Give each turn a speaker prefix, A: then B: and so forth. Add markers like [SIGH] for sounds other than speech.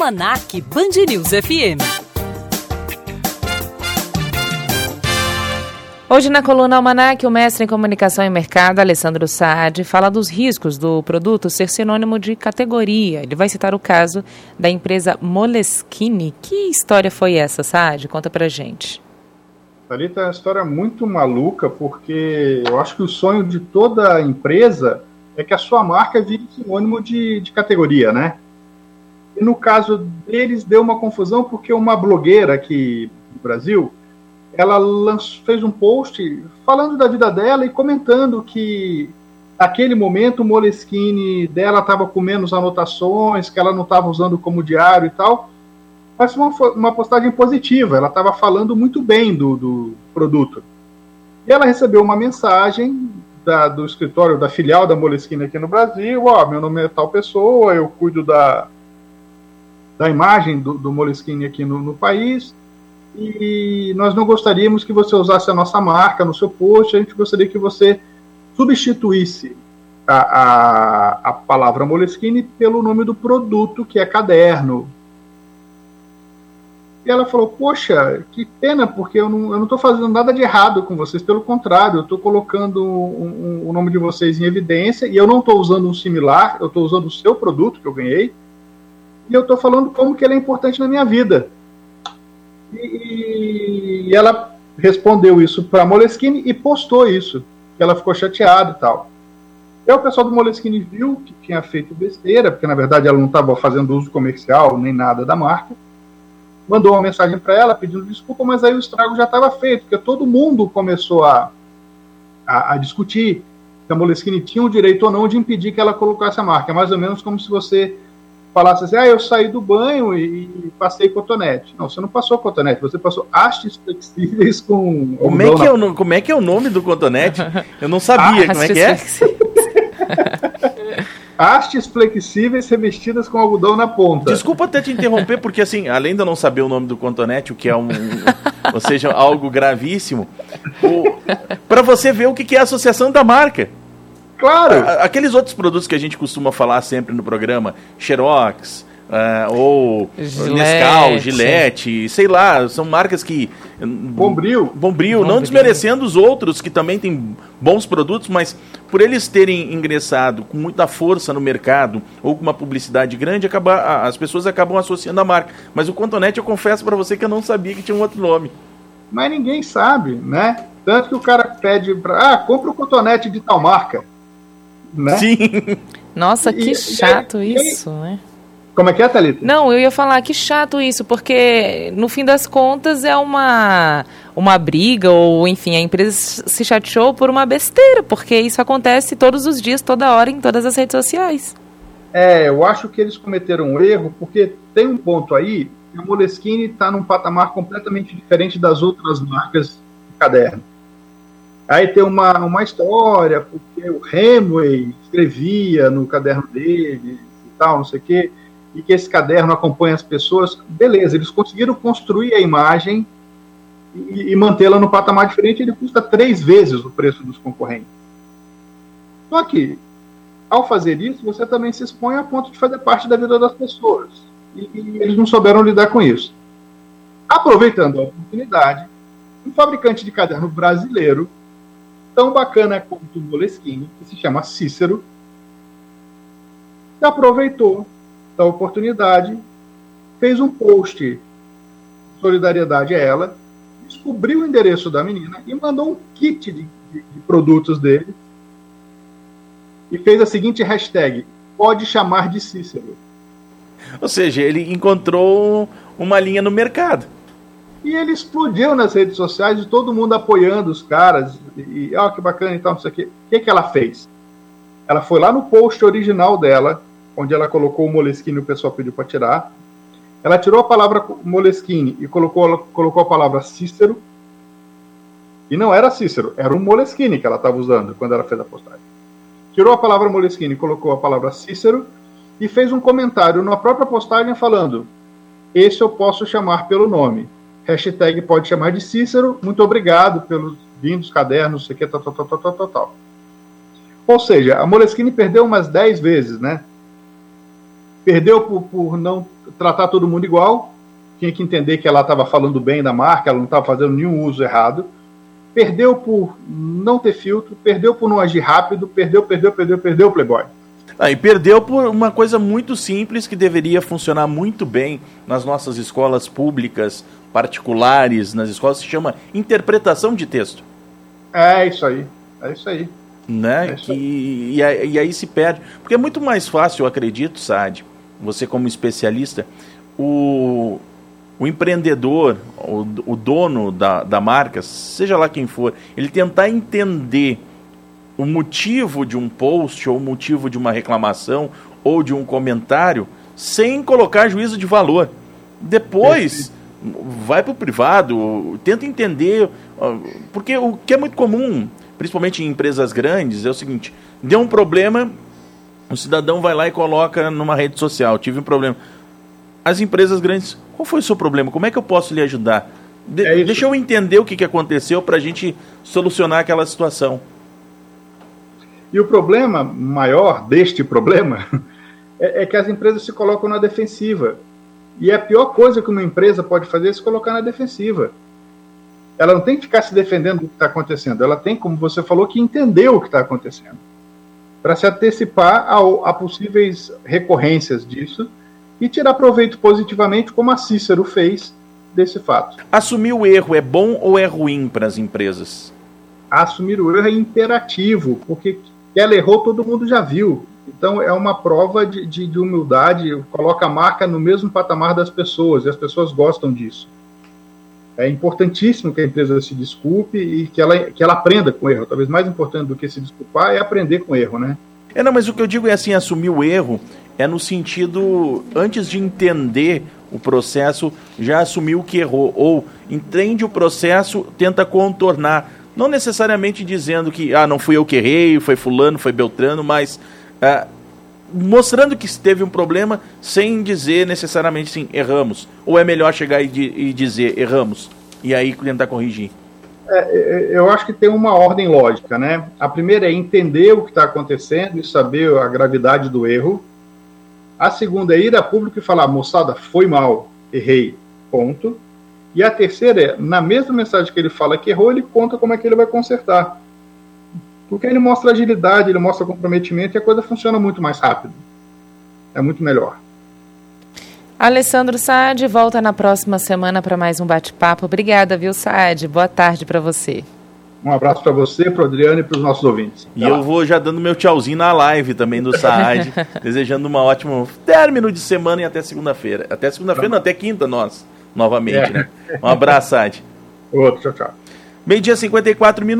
A: Almanac Band News FM.
B: Hoje na coluna Almanac, o mestre em comunicação e mercado, Alessandro Saad, fala dos riscos do produto ser sinônimo de categoria. Ele vai citar o caso da empresa Moleskine. Que história foi essa, Saad? Conta pra gente.
C: Thalita, é uma história muito maluca, porque eu acho que o sonho de toda empresa é que a sua marca vire sinônimo de, de categoria, né? E no caso deles deu uma confusão porque uma blogueira aqui no Brasil, ela lançou, fez um post falando da vida dela e comentando que naquele momento o Moleskine dela estava com menos anotações, que ela não estava usando como diário e tal mas uma, uma postagem positiva, ela estava falando muito bem do, do produto. E ela recebeu uma mensagem da, do escritório da filial da Moleskine aqui no Brasil, ó, oh, meu nome é tal pessoa, eu cuido da, da imagem do, do Moleskine aqui no, no, país, e nós não gostaríamos que você usasse a nossa marca no seu post, a gente gostaria que você substituísse a, a, a palavra Moleskine pelo nome do produto, que é caderno, e ela falou: Poxa, que pena, porque eu não estou fazendo nada de errado com vocês, pelo contrário, eu estou colocando o um, um, nome de vocês em evidência e eu não estou usando um similar, eu estou usando o seu produto que eu ganhei e eu estou falando como que ele é importante na minha vida. E, e ela respondeu isso para a Moleskine e postou isso, que ela ficou chateada e tal. E aí o pessoal do Moleskine viu que tinha feito besteira, porque na verdade ela não estava fazendo uso comercial nem nada da marca mandou uma mensagem para ela pedindo desculpa, mas aí o estrago já estava feito, porque todo mundo começou a, a, a discutir se a Moleskine tinha o direito ou não de impedir que ela colocasse a marca. É mais ou menos como se você falasse assim, ah, eu saí do banho e, e passei cotonete. Não, você não passou cotonete, você passou hastes flexíveis com...
D: Como é, que é o, como é que é o nome do cotonete? Eu não sabia, como é que é? [LAUGHS]
C: hastes flexíveis revestidas com algodão na ponta.
D: Desculpa até te interromper, porque assim, além de eu não saber o nome do contonete, o que é um. ou seja, algo gravíssimo, para você ver o que é a associação da marca.
C: Claro!
D: Aqueles outros produtos que a gente costuma falar sempre no programa, Xerox, Uh, ou Gillette, Nescau, Gillette, sei lá, são marcas que.
C: Bombril.
D: Bombril, não desmerecendo os outros que também têm bons produtos, mas por eles terem ingressado com muita força no mercado ou com uma publicidade grande, acaba, as pessoas acabam associando a marca. Mas o Contonete, eu confesso para você que eu não sabia que tinha um outro nome.
C: Mas ninguém sabe, né? Tanto que o cara pede para. Ah, compra o Cotonete de tal marca. Né?
B: Sim. Nossa, que e, chato e, isso, e, né?
C: Como é que é, Thalita?
B: Não, eu ia falar que chato isso, porque no fim das contas é uma, uma briga, ou enfim, a empresa se chateou por uma besteira, porque isso acontece todos os dias, toda hora, em todas as redes sociais.
C: É, eu acho que eles cometeram um erro, porque tem um ponto aí, que a Moleskine está num patamar completamente diferente das outras marcas de caderno. Aí tem uma, uma história, porque o Hemway escrevia no caderno dele e tal, não sei o quê e que esse caderno acompanha as pessoas, beleza, eles conseguiram construir a imagem e, e mantê-la no patamar diferente, ele custa três vezes o preço dos concorrentes. Só que, ao fazer isso, você também se expõe a ponto de fazer parte da vida das pessoas. E, e eles não souberam lidar com isso. Aproveitando a oportunidade, um fabricante de caderno brasileiro, tão bacana quanto o Moleskine, que se chama Cícero, aproveitou da oportunidade, fez um post solidariedade a ela, descobriu o endereço da menina e mandou um kit de, de, de produtos dele e fez a seguinte hashtag: pode chamar de Cícero.
D: Ou seja, ele encontrou uma linha no mercado.
C: E ele explodiu nas redes sociais e todo mundo apoiando os caras. E, ó, oh, que bacana e tal, não sei o. O que, que ela fez? Ela foi lá no post original dela, onde ela colocou o Moleskine e o pessoal pediu para tirar. Ela tirou a palavra Moleskine e colocou, colocou a palavra Cícero. E não era Cícero, era um Moleskine que ela estava usando quando ela fez a postagem. Tirou a palavra Moleskine e colocou a palavra Cícero e fez um comentário na própria postagem falando: Esse eu posso chamar pelo nome. Hashtag pode chamar de Cícero. Muito obrigado pelos vindos, cadernos, sei que, tal, tal, tal, tal, tal, tal. Ou seja, a Moleskine perdeu umas 10 vezes, né? perdeu por, por não tratar todo mundo igual, tinha que entender que ela estava falando bem da marca, ela não estava fazendo nenhum uso errado. Perdeu por não ter filtro, perdeu por não agir rápido, perdeu, perdeu, perdeu, perdeu o Playboy.
D: Ah, e perdeu por uma coisa muito simples que deveria funcionar muito bem nas nossas escolas públicas, particulares, nas escolas, se chama interpretação de texto.
C: É isso aí, é isso aí.
D: Né? É isso aí. Que, e, aí, e aí se perde. Porque é muito mais fácil, eu acredito, Saad, você como especialista, o, o empreendedor, o, o dono da, da marca, seja lá quem for, ele tentar entender o motivo de um post, ou o motivo de uma reclamação, ou de um comentário, sem colocar juízo de valor. Depois, vai para o privado, tenta entender. Porque o que é muito comum, principalmente em empresas grandes, é o seguinte: deu um problema, o cidadão vai lá e coloca numa rede social: tive um problema. As empresas grandes, qual foi o seu problema? Como é que eu posso lhe ajudar? De é deixa eu entender o que, que aconteceu para a gente solucionar aquela situação.
C: E o problema maior deste problema [LAUGHS] é, é, que as empresas se colocam na defensiva. E a pior coisa que uma empresa pode fazer é se colocar na defensiva. Ela não tem que ficar se defendendo do que está acontecendo, ela tem, como você falou, que entender o que está acontecendo. Para se antecipar a, a possíveis recorrências disso e tirar proveito positivamente, como a Cícero fez desse fato.
D: Assumir o erro é bom ou é ruim para as empresas?
C: Assumir o erro é imperativo, porque ela errou, todo mundo já viu. Então é uma prova de, de, de, humildade, coloca a marca no mesmo patamar das pessoas, e as pessoas gostam disso. É importantíssimo que a empresa se desculpe e que ela, que ela aprenda com o erro. Talvez mais importante do que se desculpar é aprender com o erro, né?
D: É, não, mas o que eu digo é assim, assumir o erro é no sentido, antes de entender o processo, já assumiu que errou, ou entende o processo, tenta contornar. Não necessariamente dizendo que, ah, não fui eu que errei, foi fulano, foi Beltrano, mas ah, mostrando que teve um problema sem dizer necessariamente sim, erramos. Ou é melhor chegar e, e dizer erramos e aí tentar corrigir?
C: É, é, eu acho que tem uma ordem lógica, né? A primeira é entender o que está acontecendo e saber a gravidade do erro. A segunda é ir a público e falar, moçada, foi mal, errei, ponto. E a terceira é, na mesma mensagem que ele fala que errou, ele conta como é que ele vai consertar. Porque ele mostra agilidade, ele mostra comprometimento e a coisa funciona muito mais rápido. É muito melhor.
B: Alessandro Saad volta na próxima semana para mais um bate-papo. Obrigada, viu, Saad? Boa tarde para você.
C: Um abraço para você, para o Adriano e para os nossos ouvintes.
D: Até e lá. eu vou já dando meu tchauzinho na live também do Saad, [LAUGHS] desejando uma ótima término de semana e até segunda-feira. Até segunda-feira, não, até quinta nós, novamente, é. né? Um abraço, Saad.
C: Outro, tchau, tchau.
D: Meio-dia 54 minutos.